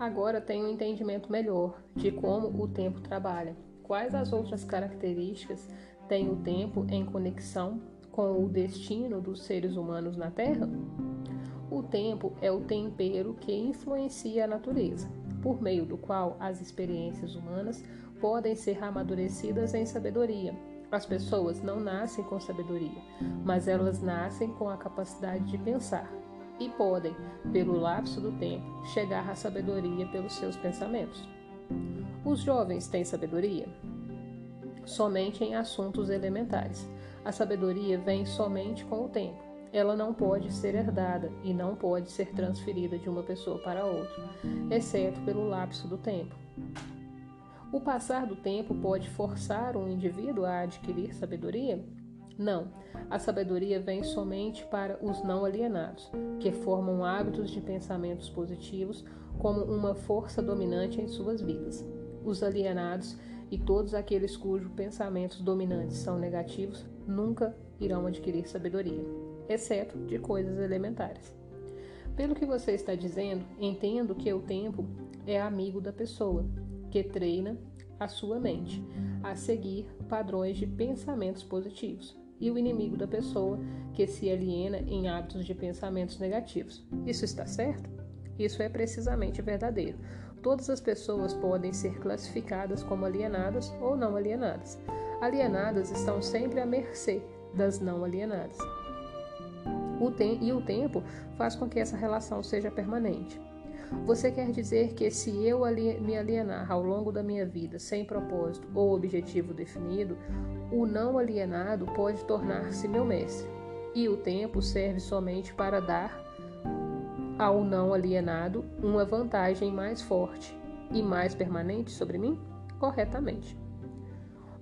agora tenho um entendimento melhor de como o tempo trabalha. Quais as outras características tem o tempo em conexão com o destino dos seres humanos na Terra? O tempo é o tempero que influencia a natureza, por meio do qual as experiências humanas podem ser amadurecidas em sabedoria. As pessoas não nascem com sabedoria, mas elas nascem com a capacidade de pensar e podem, pelo lapso do tempo, chegar à sabedoria pelos seus pensamentos. Os jovens têm sabedoria? Somente em assuntos elementares. A sabedoria vem somente com o tempo ela não pode ser herdada e não pode ser transferida de uma pessoa para outra, exceto pelo lapso do tempo. O passar do tempo pode forçar um indivíduo a adquirir sabedoria? Não. A sabedoria vem somente para os não alienados, que formam hábitos de pensamentos positivos como uma força dominante em suas vidas. Os alienados e todos aqueles cujos pensamentos dominantes são negativos nunca irão adquirir sabedoria exceto de coisas elementares. Pelo que você está dizendo, entendo que o tempo é amigo da pessoa, que treina a sua mente a seguir padrões de pensamentos positivos, e o inimigo da pessoa, que se aliena em hábitos de pensamentos negativos. Isso está certo? Isso é precisamente verdadeiro. Todas as pessoas podem ser classificadas como alienadas ou não alienadas. Alienadas estão sempre à mercê das não alienadas. O e o tempo faz com que essa relação seja permanente. Você quer dizer que se eu me alienar ao longo da minha vida sem propósito ou objetivo definido, o não alienado pode tornar-se meu mestre, e o tempo serve somente para dar ao não alienado uma vantagem mais forte e mais permanente sobre mim? Corretamente.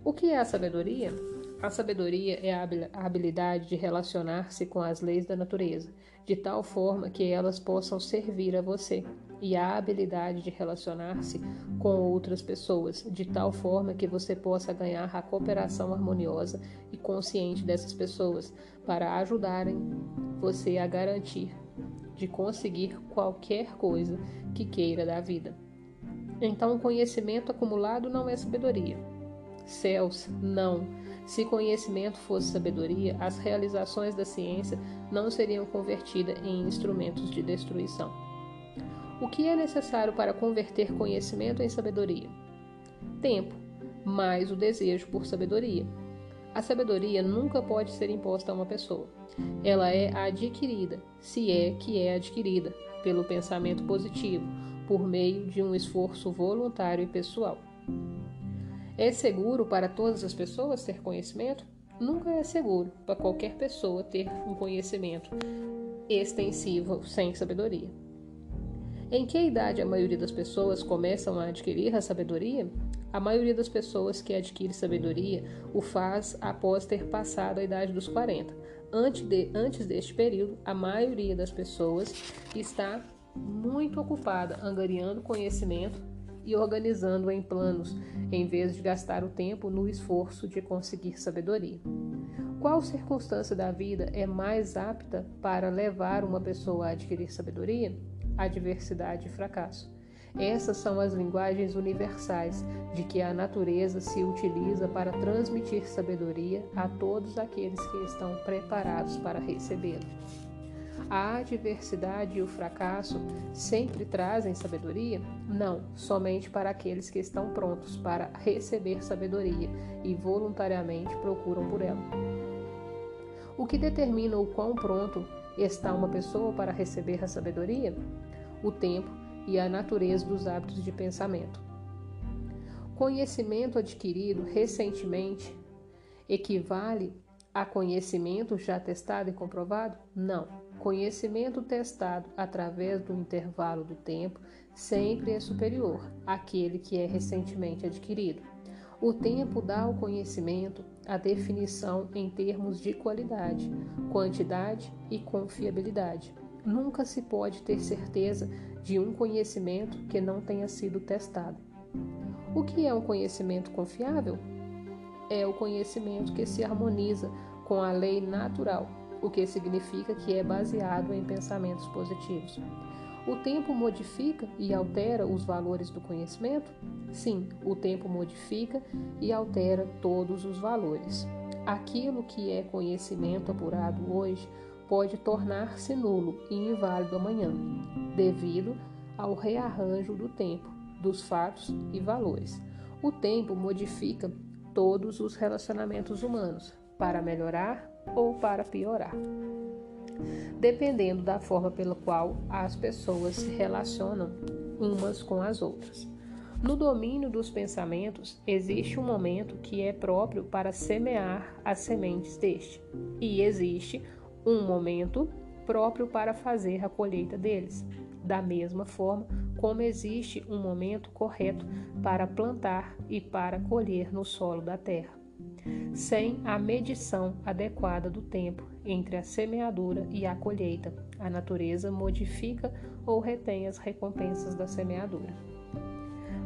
O que é a sabedoria? A sabedoria é a habilidade de relacionar-se com as leis da natureza, de tal forma que elas possam servir a você, e a habilidade de relacionar-se com outras pessoas, de tal forma que você possa ganhar a cooperação harmoniosa e consciente dessas pessoas, para ajudarem você a garantir de conseguir qualquer coisa que queira da vida. Então, o conhecimento acumulado não é sabedoria. Céus, não se conhecimento fosse sabedoria, as realizações da ciência não seriam convertidas em instrumentos de destruição. O que é necessário para converter conhecimento em sabedoria? Tempo, mais o desejo por sabedoria. A sabedoria nunca pode ser imposta a uma pessoa. Ela é adquirida, se é que é adquirida, pelo pensamento positivo, por meio de um esforço voluntário e pessoal. É seguro para todas as pessoas ter conhecimento? Nunca é seguro para qualquer pessoa ter um conhecimento extensivo sem sabedoria. Em que idade a maioria das pessoas começam a adquirir a sabedoria? A maioria das pessoas que adquire sabedoria o faz após ter passado a idade dos 40. Antes, de, antes deste período, a maioria das pessoas está muito ocupada angariando conhecimento e organizando em planos, em vez de gastar o tempo no esforço de conseguir sabedoria. Qual circunstância da vida é mais apta para levar uma pessoa a adquirir sabedoria? Adversidade e fracasso. Essas são as linguagens universais de que a natureza se utiliza para transmitir sabedoria a todos aqueles que estão preparados para recebê-la. A adversidade e o fracasso sempre trazem sabedoria? Não, somente para aqueles que estão prontos para receber sabedoria e voluntariamente procuram por ela. O que determina o quão pronto está uma pessoa para receber a sabedoria? O tempo e a natureza dos hábitos de pensamento. Conhecimento adquirido recentemente equivale a conhecimento já testado e comprovado? Não. Conhecimento testado através do intervalo do tempo sempre é superior àquele que é recentemente adquirido. O tempo dá ao conhecimento a definição em termos de qualidade, quantidade e confiabilidade. Nunca se pode ter certeza de um conhecimento que não tenha sido testado. O que é um conhecimento confiável? É o conhecimento que se harmoniza com a lei natural o que significa que é baseado em pensamentos positivos. O tempo modifica e altera os valores do conhecimento? Sim, o tempo modifica e altera todos os valores. Aquilo que é conhecimento apurado hoje pode tornar-se nulo e inválido amanhã, devido ao rearranjo do tempo, dos fatos e valores. O tempo modifica todos os relacionamentos humanos, para melhorar ou para piorar, dependendo da forma pela qual as pessoas se relacionam umas com as outras. No domínio dos pensamentos, existe um momento que é próprio para semear as sementes deste, e existe um momento próprio para fazer a colheita deles. Da mesma forma como existe um momento correto para plantar e para colher no solo da terra. Sem a medição adequada do tempo entre a semeadura e a colheita, a natureza modifica ou retém as recompensas da semeadura.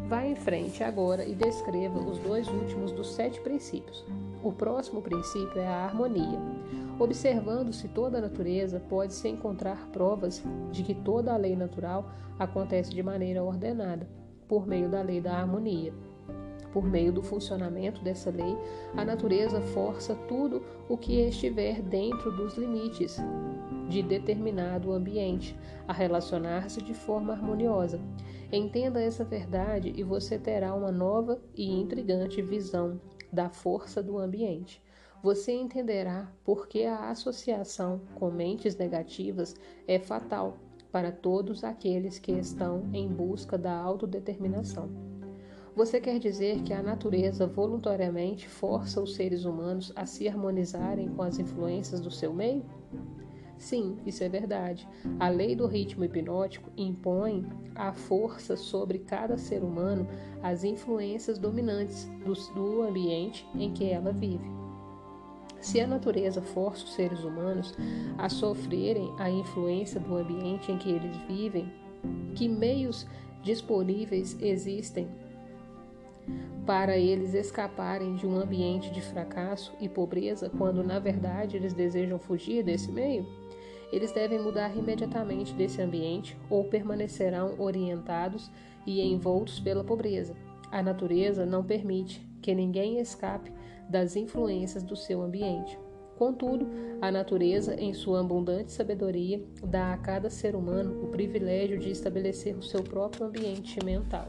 Vá em frente agora e descreva os dois últimos dos sete princípios. O próximo princípio é a harmonia. Observando-se toda a natureza, pode-se encontrar provas de que toda a lei natural acontece de maneira ordenada, por meio da lei da harmonia. Por meio do funcionamento dessa lei, a natureza força tudo o que estiver dentro dos limites de determinado ambiente a relacionar-se de forma harmoniosa. Entenda essa verdade e você terá uma nova e intrigante visão da força do ambiente. Você entenderá por que a associação com mentes negativas é fatal para todos aqueles que estão em busca da autodeterminação. Você quer dizer que a natureza voluntariamente força os seres humanos a se harmonizarem com as influências do seu meio? Sim, isso é verdade. A lei do ritmo hipnótico impõe a força sobre cada ser humano as influências dominantes do, do ambiente em que ela vive. Se a natureza força os seres humanos a sofrerem a influência do ambiente em que eles vivem, que meios disponíveis existem para eles escaparem de um ambiente de fracasso e pobreza quando na verdade eles desejam fugir desse meio? Eles devem mudar imediatamente desse ambiente ou permanecerão orientados e envoltos pela pobreza. A natureza não permite que ninguém escape das influências do seu ambiente. Contudo, a natureza, em sua abundante sabedoria, dá a cada ser humano o privilégio de estabelecer o seu próprio ambiente mental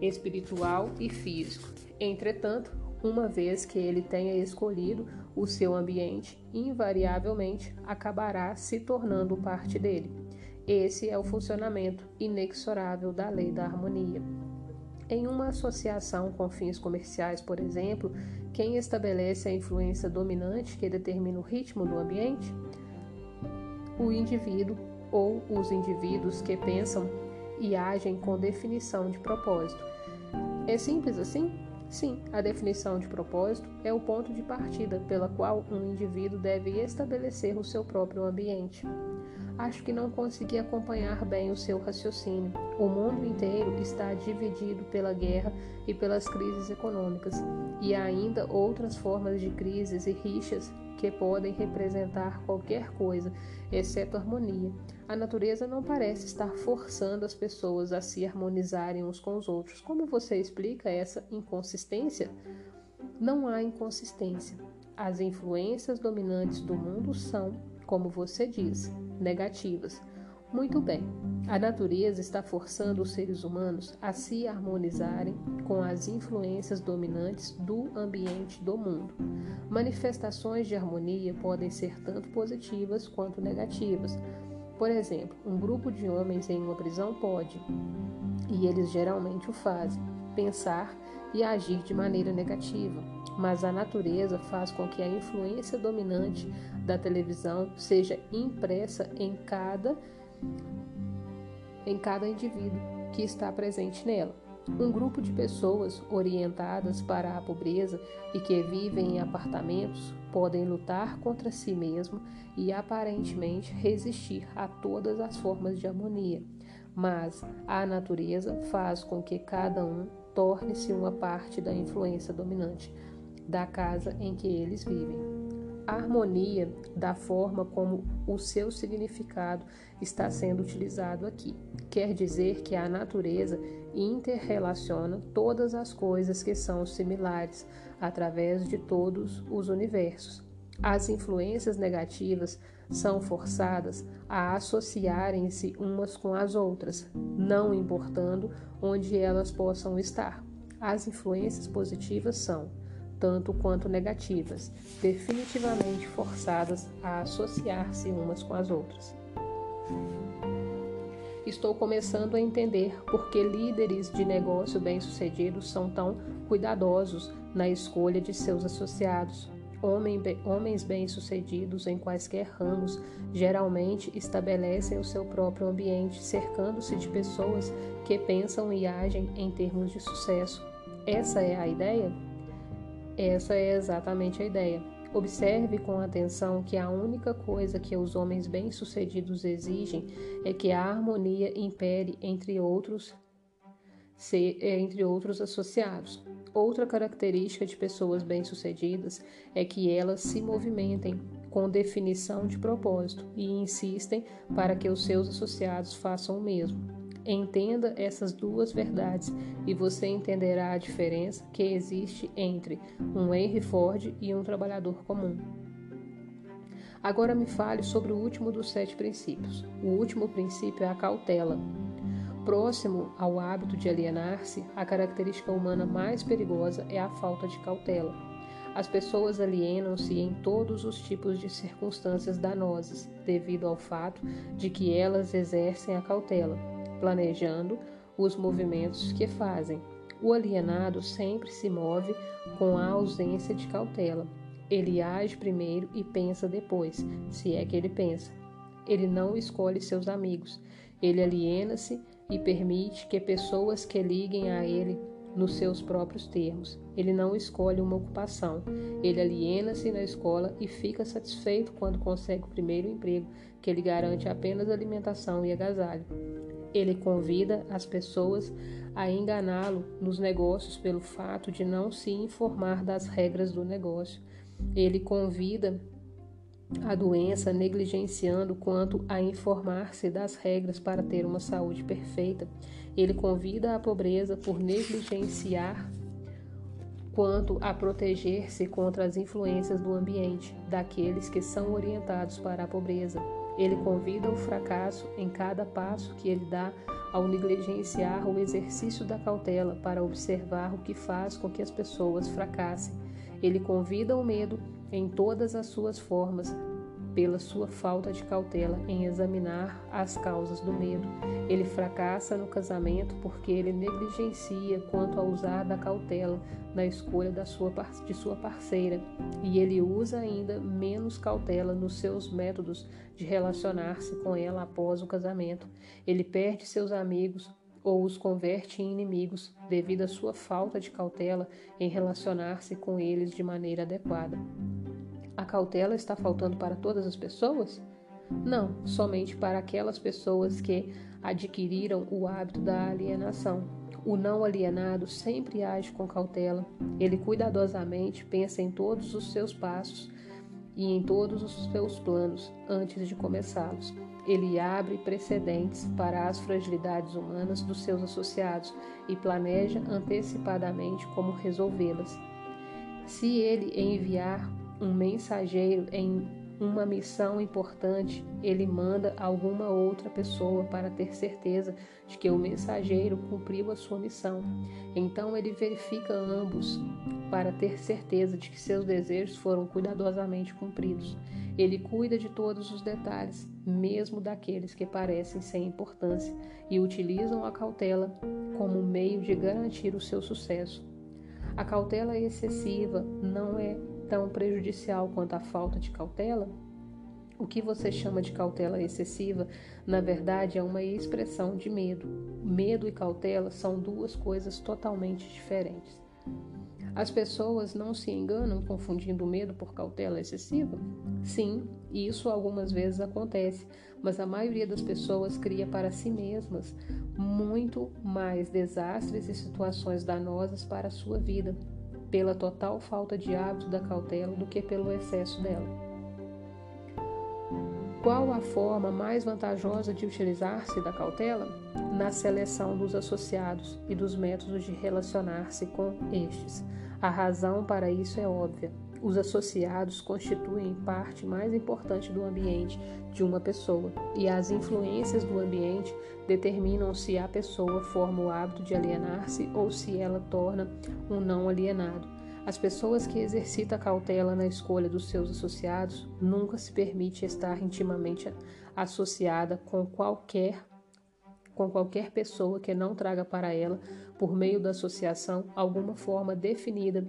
espiritual e físico. Entretanto, uma vez que ele tenha escolhido o seu ambiente, invariavelmente acabará se tornando parte dele. Esse é o funcionamento inexorável da lei da harmonia. Em uma associação com fins comerciais, por exemplo, quem estabelece a influência dominante que determina o ritmo do ambiente? O indivíduo ou os indivíduos que pensam e agem com definição de propósito. É simples assim? Sim, a definição de propósito é o ponto de partida pela qual um indivíduo deve estabelecer o seu próprio ambiente. Acho que não consegui acompanhar bem o seu raciocínio. O mundo inteiro está dividido pela guerra e pelas crises econômicas, e há ainda outras formas de crises e rixas que podem representar qualquer coisa, exceto harmonia. A natureza não parece estar forçando as pessoas a se harmonizarem uns com os outros. Como você explica essa inconsistência? Não há inconsistência. As influências dominantes do mundo são, como você diz, negativas. Muito bem, a natureza está forçando os seres humanos a se harmonizarem com as influências dominantes do ambiente do mundo. Manifestações de harmonia podem ser tanto positivas quanto negativas. Por exemplo, um grupo de homens em uma prisão pode, e eles geralmente o fazem, pensar e agir de maneira negativa, mas a natureza faz com que a influência dominante da televisão seja impressa em cada em cada indivíduo que está presente nela. Um grupo de pessoas orientadas para a pobreza e que vivem em apartamentos podem lutar contra si mesmo e aparentemente resistir a todas as formas de harmonia, mas a natureza faz com que cada um torne-se uma parte da influência dominante da casa em que eles vivem. harmonia da forma como o seu significado está sendo utilizado aqui. Quer dizer que a natureza interrelaciona todas as coisas que são similares através de todos os universos. As influências negativas são forçadas a associarem-se umas com as outras, não importando onde elas possam estar. As influências positivas são, tanto quanto negativas, definitivamente forçadas a associar-se umas com as outras. Estou começando a entender por que líderes de negócio bem-sucedidos são tão cuidadosos na escolha de seus associados. Homens bem-sucedidos em quaisquer ramos geralmente estabelecem o seu próprio ambiente, cercando-se de pessoas que pensam e agem em termos de sucesso. Essa é a ideia? Essa é exatamente a ideia. Observe com atenção que a única coisa que os homens bem-sucedidos exigem é que a harmonia impere entre outros, entre outros associados. Outra característica de pessoas bem-sucedidas é que elas se movimentem com definição de propósito e insistem para que os seus associados façam o mesmo. Entenda essas duas verdades e você entenderá a diferença que existe entre um Henry Ford e um trabalhador comum. Agora me fale sobre o último dos sete princípios. O último princípio é a cautela. Próximo ao hábito de alienar-se, a característica humana mais perigosa é a falta de cautela. As pessoas alienam-se em todos os tipos de circunstâncias danosas, devido ao fato de que elas exercem a cautela, planejando os movimentos que fazem. O alienado sempre se move com a ausência de cautela. Ele age primeiro e pensa depois, se é que ele pensa. Ele não escolhe seus amigos. Ele aliena-se e permite que pessoas que liguem a ele nos seus próprios termos. Ele não escolhe uma ocupação. Ele aliena-se na escola e fica satisfeito quando consegue o primeiro emprego, que lhe garante apenas alimentação e agasalho. Ele convida as pessoas a enganá-lo nos negócios pelo fato de não se informar das regras do negócio. Ele convida a doença negligenciando quanto a informar-se das regras para ter uma saúde perfeita. Ele convida a pobreza por negligenciar quanto a proteger-se contra as influências do ambiente, daqueles que são orientados para a pobreza. Ele convida o fracasso em cada passo que ele dá ao negligenciar o exercício da cautela para observar o que faz com que as pessoas fracassem. Ele convida o medo em todas as suas formas pela sua falta de cautela em examinar as causas do medo. Ele fracassa no casamento porque ele negligencia quanto a usar da cautela na escolha da sua, de sua parceira, e ele usa ainda menos cautela nos seus métodos de relacionar-se com ela após o casamento. Ele perde seus amigos ou os converte em inimigos devido à sua falta de cautela em relacionar-se com eles de maneira adequada. A cautela está faltando para todas as pessoas? Não, somente para aquelas pessoas que adquiriram o hábito da alienação. O não alienado sempre age com cautela. Ele cuidadosamente pensa em todos os seus passos e em todos os seus planos antes de começá-los. Ele abre precedentes para as fragilidades humanas dos seus associados e planeja antecipadamente como resolvê-las. Se ele enviar um mensageiro em uma missão importante, ele manda alguma outra pessoa para ter certeza de que o mensageiro cumpriu a sua missão. Então ele verifica ambos para ter certeza de que seus desejos foram cuidadosamente cumpridos. Ele cuida de todos os detalhes, mesmo daqueles que parecem sem importância, e utilizam a cautela como meio de garantir o seu sucesso. A cautela excessiva não é tão prejudicial quanto a falta de cautela? O que você chama de cautela excessiva, na verdade, é uma expressão de medo. Medo e cautela são duas coisas totalmente diferentes. As pessoas não se enganam confundindo medo por cautela excessiva? Sim, isso algumas vezes acontece, mas a maioria das pessoas cria para si mesmas muito mais desastres e situações danosas para a sua vida pela total falta de hábito da cautela do que pelo excesso dela. Qual a forma mais vantajosa de utilizar-se da cautela? Na seleção dos associados e dos métodos de relacionar-se com estes. A razão para isso é óbvia. Os associados constituem parte mais importante do ambiente de uma pessoa, e as influências do ambiente determinam se a pessoa forma o hábito de alienar-se ou se ela torna um não alienado. As pessoas que exercitam cautela na escolha dos seus associados nunca se permite estar intimamente associada com qualquer com qualquer pessoa que não traga para ela, por meio da associação, alguma forma definida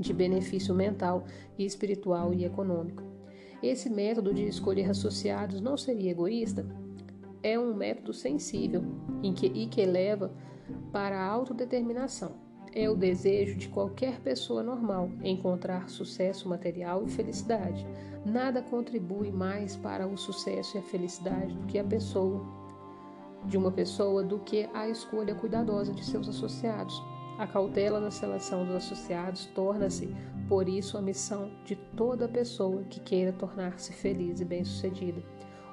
de benefício mental e espiritual e econômico. Esse método de escolher associados não seria egoísta? É um método sensível em que, e que leva para a autodeterminação. É o desejo de qualquer pessoa normal encontrar sucesso material e felicidade. Nada contribui mais para o sucesso e a felicidade do que a pessoa de uma pessoa do que a escolha cuidadosa de seus associados. A cautela na seleção dos associados torna-se, por isso, a missão de toda pessoa que queira tornar-se feliz e bem-sucedida.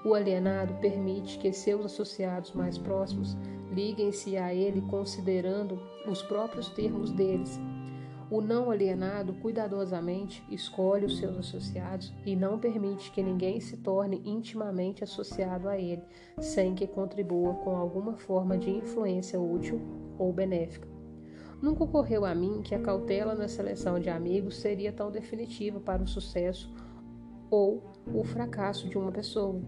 O alienado permite que seus associados mais próximos liguem-se a ele considerando os próprios termos deles. O não alienado cuidadosamente escolhe os seus associados e não permite que ninguém se torne intimamente associado a ele, sem que contribua com alguma forma de influência útil ou benéfica. Nunca ocorreu a mim que a cautela na seleção de amigos seria tão definitiva para o sucesso ou o fracasso de uma pessoa.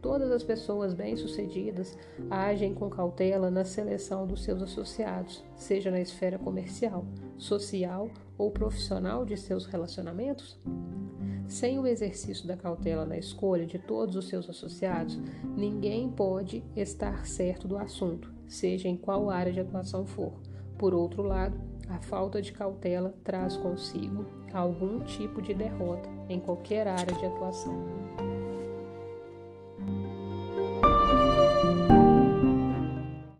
Todas as pessoas bem-sucedidas agem com cautela na seleção dos seus associados, seja na esfera comercial, social ou profissional de seus relacionamentos. Sem o exercício da cautela na escolha de todos os seus associados, ninguém pode estar certo do assunto, seja em qual área de atuação for. Por outro lado, a falta de cautela traz consigo algum tipo de derrota em qualquer área de atuação.